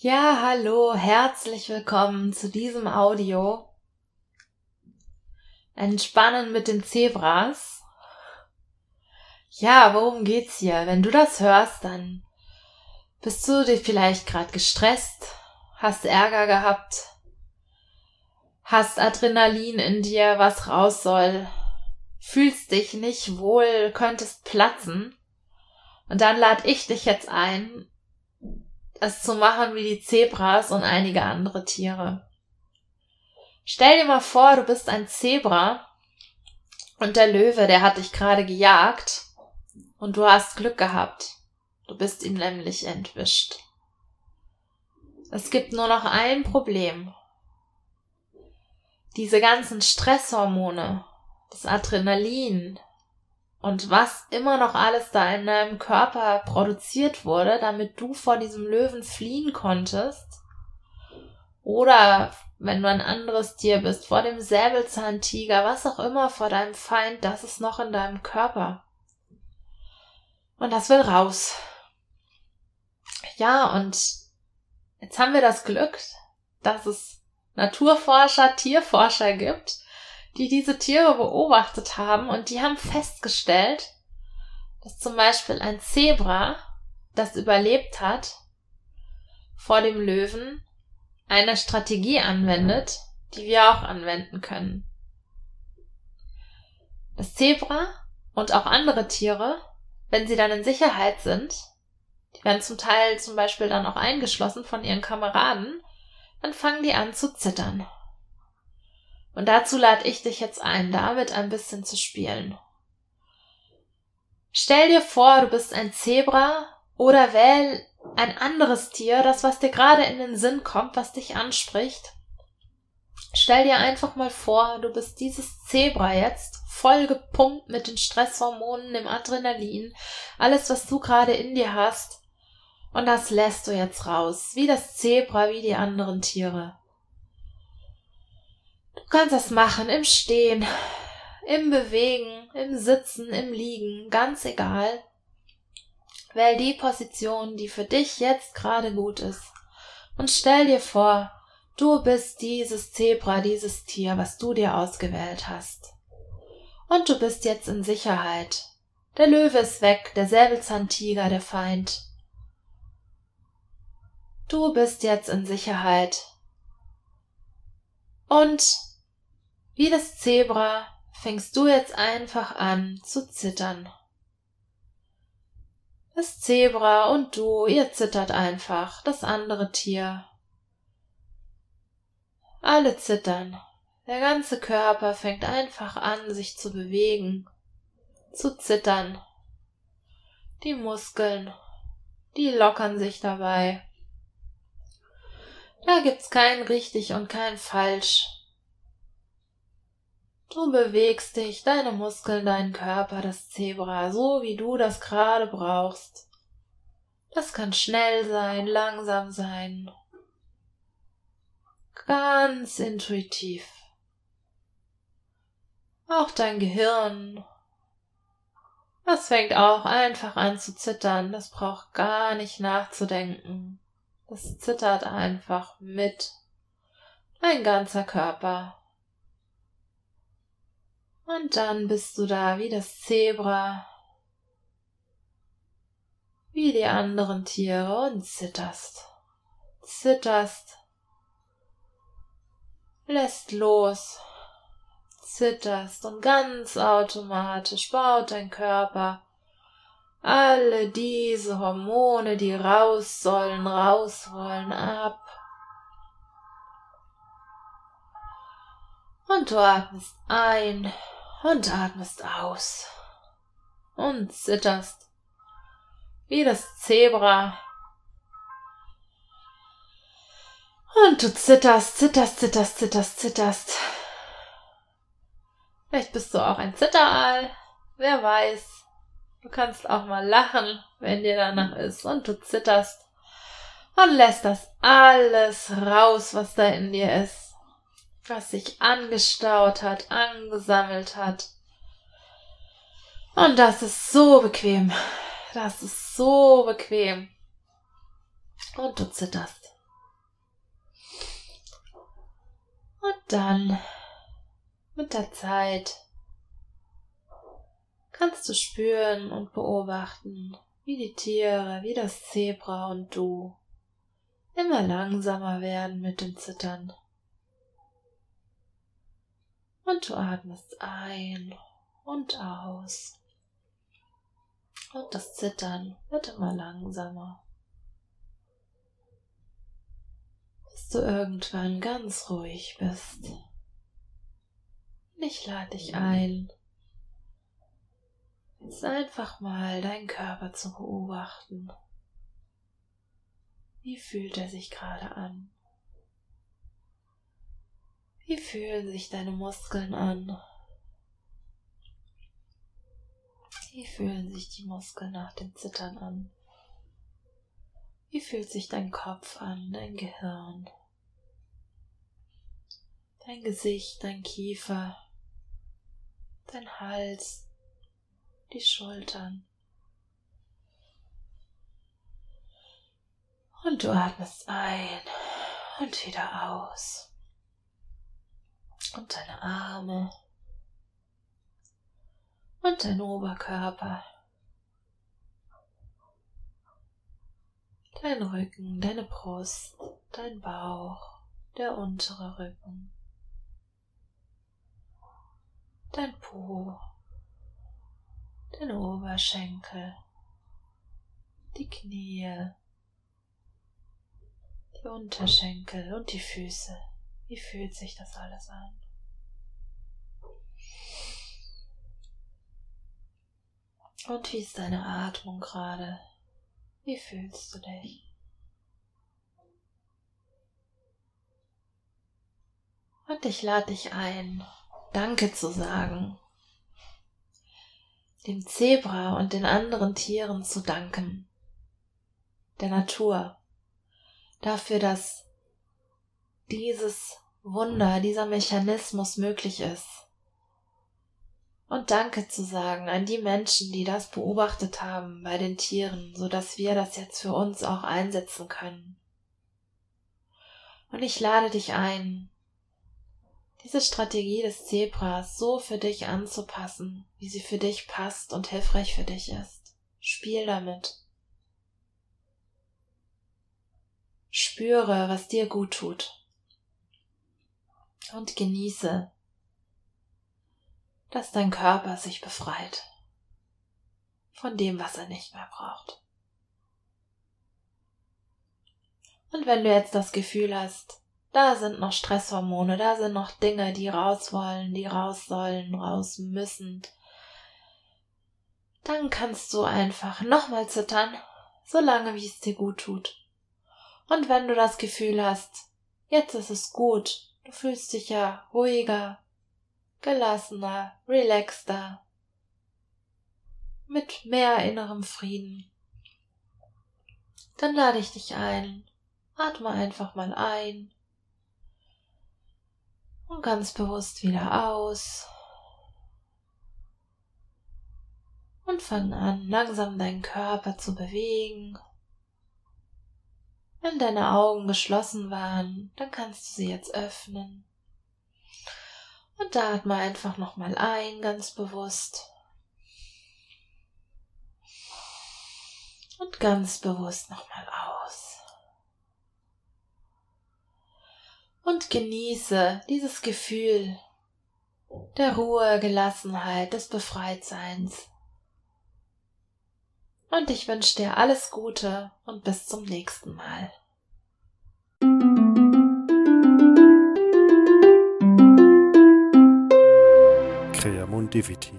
Ja, hallo, herzlich willkommen zu diesem Audio. Entspannen mit den Zebras. Ja, worum geht's hier? Wenn du das hörst, dann bist du dir vielleicht gerade gestresst, hast Ärger gehabt, hast Adrenalin in dir, was raus soll, fühlst dich nicht wohl, könntest platzen. Und dann lade ich dich jetzt ein, es zu machen wie die Zebras und einige andere Tiere. Stell dir mal vor, du bist ein Zebra und der Löwe, der hat dich gerade gejagt und du hast Glück gehabt. Du bist ihm nämlich entwischt. Es gibt nur noch ein Problem. Diese ganzen Stresshormone, das Adrenalin, und was immer noch alles da in deinem Körper produziert wurde, damit du vor diesem Löwen fliehen konntest. Oder wenn du ein anderes Tier bist, vor dem Säbelzahntiger, was auch immer, vor deinem Feind, das ist noch in deinem Körper. Und das will raus. Ja, und jetzt haben wir das Glück, dass es Naturforscher, Tierforscher gibt, die diese Tiere beobachtet haben und die haben festgestellt, dass zum Beispiel ein Zebra, das überlebt hat, vor dem Löwen eine Strategie anwendet, die wir auch anwenden können. Das Zebra und auch andere Tiere, wenn sie dann in Sicherheit sind, die werden zum Teil zum Beispiel dann auch eingeschlossen von ihren Kameraden, dann fangen die an zu zittern. Und dazu lade ich dich jetzt ein, damit ein bisschen zu spielen. Stell dir vor, du bist ein Zebra oder wähl ein anderes Tier, das, was dir gerade in den Sinn kommt, was dich anspricht. Stell dir einfach mal vor, du bist dieses Zebra jetzt, voll gepumpt mit den Stresshormonen, dem Adrenalin, alles, was du gerade in dir hast. Und das lässt du jetzt raus, wie das Zebra, wie die anderen Tiere. Du kannst das machen im Stehen, im Bewegen, im Sitzen, im Liegen, ganz egal. Wähl die Position, die für dich jetzt gerade gut ist. Und stell dir vor, du bist dieses Zebra, dieses Tier, was du dir ausgewählt hast. Und du bist jetzt in Sicherheit. Der Löwe ist weg, der Säbelzahntiger, der Feind. Du bist jetzt in Sicherheit. Und wie das Zebra fängst du jetzt einfach an zu zittern. Das Zebra und du, ihr zittert einfach, das andere Tier. Alle zittern. Der ganze Körper fängt einfach an, sich zu bewegen, zu zittern. Die Muskeln, die lockern sich dabei. Da gibt's kein richtig und kein falsch. Du bewegst dich, deine Muskeln, deinen Körper, das Zebra, so wie du das gerade brauchst. Das kann schnell sein, langsam sein. Ganz intuitiv. Auch dein Gehirn. Das fängt auch einfach an zu zittern. Das braucht gar nicht nachzudenken. Das zittert einfach mit. Dein ganzer Körper. Und dann bist du da wie das Zebra, wie die anderen Tiere und zitterst, zitterst, lässt los, zitterst und ganz automatisch baut dein Körper alle diese Hormone, die raus sollen, raus wollen, ab. Und du atmest ein und atmest aus und zitterst wie das Zebra. Und du zitterst, zitterst, zitterst, zitterst, zitterst. Vielleicht bist du auch ein Zitteraal. Wer weiß. Du kannst auch mal lachen, wenn dir danach ist. Und du zitterst. Und lässt das alles raus, was da in dir ist was sich angestaut hat, angesammelt hat. Und das ist so bequem. Das ist so bequem. Und du zitterst. Und dann, mit der Zeit, kannst du spüren und beobachten, wie die Tiere, wie das Zebra und du immer langsamer werden mit dem Zittern. Und du atmest ein und aus. Und das Zittern wird immer langsamer. Bis du irgendwann ganz ruhig bist. Und ich lade dich ein, jetzt einfach mal deinen Körper zu beobachten. Wie fühlt er sich gerade an? Wie fühlen sich deine Muskeln an? Wie fühlen sich die Muskeln nach dem Zittern an? Wie fühlt sich dein Kopf an, dein Gehirn, dein Gesicht, dein Kiefer, dein Hals, die Schultern? Und du atmest ein und wieder aus. Und deine Arme, und dein Oberkörper, dein Rücken, deine Brust, dein Bauch, der untere Rücken, dein Po, dein Oberschenkel, die Knie, die Unterschenkel und die Füße. Wie fühlt sich das alles an? Und wie ist deine Atmung gerade? Wie fühlst du dich? Und ich lade dich ein, Danke zu sagen, dem Zebra und den anderen Tieren zu danken, der Natur, dafür, dass dieses Wunder, dieser Mechanismus möglich ist und Danke zu sagen an die Menschen, die das beobachtet haben bei den Tieren, so dass wir das jetzt für uns auch einsetzen können. Und ich lade dich ein, diese Strategie des Zebras so für dich anzupassen, wie sie für dich passt und hilfreich für dich ist. Spiel damit. Spüre, was dir gut tut. Und genieße dass dein Körper sich befreit von dem, was er nicht mehr braucht. Und wenn du jetzt das Gefühl hast, da sind noch Stresshormone, da sind noch Dinge, die raus wollen, die raus sollen, raus müssen, dann kannst du einfach nochmal zittern, solange wie es dir gut tut. Und wenn du das Gefühl hast, jetzt ist es gut, du fühlst dich ja ruhiger, gelassener, relaxter, mit mehr innerem Frieden. Dann lade ich dich ein, atme einfach mal ein und ganz bewusst wieder aus. Und fang an, langsam deinen Körper zu bewegen. Wenn deine Augen geschlossen waren, dann kannst du sie jetzt öffnen. Und da atme einfach nochmal ein, ganz bewusst. Und ganz bewusst nochmal aus. Und genieße dieses Gefühl der Ruhe, Gelassenheit, des Befreitseins. Und ich wünsche dir alles Gute und bis zum nächsten Mal. Creamon Diviti.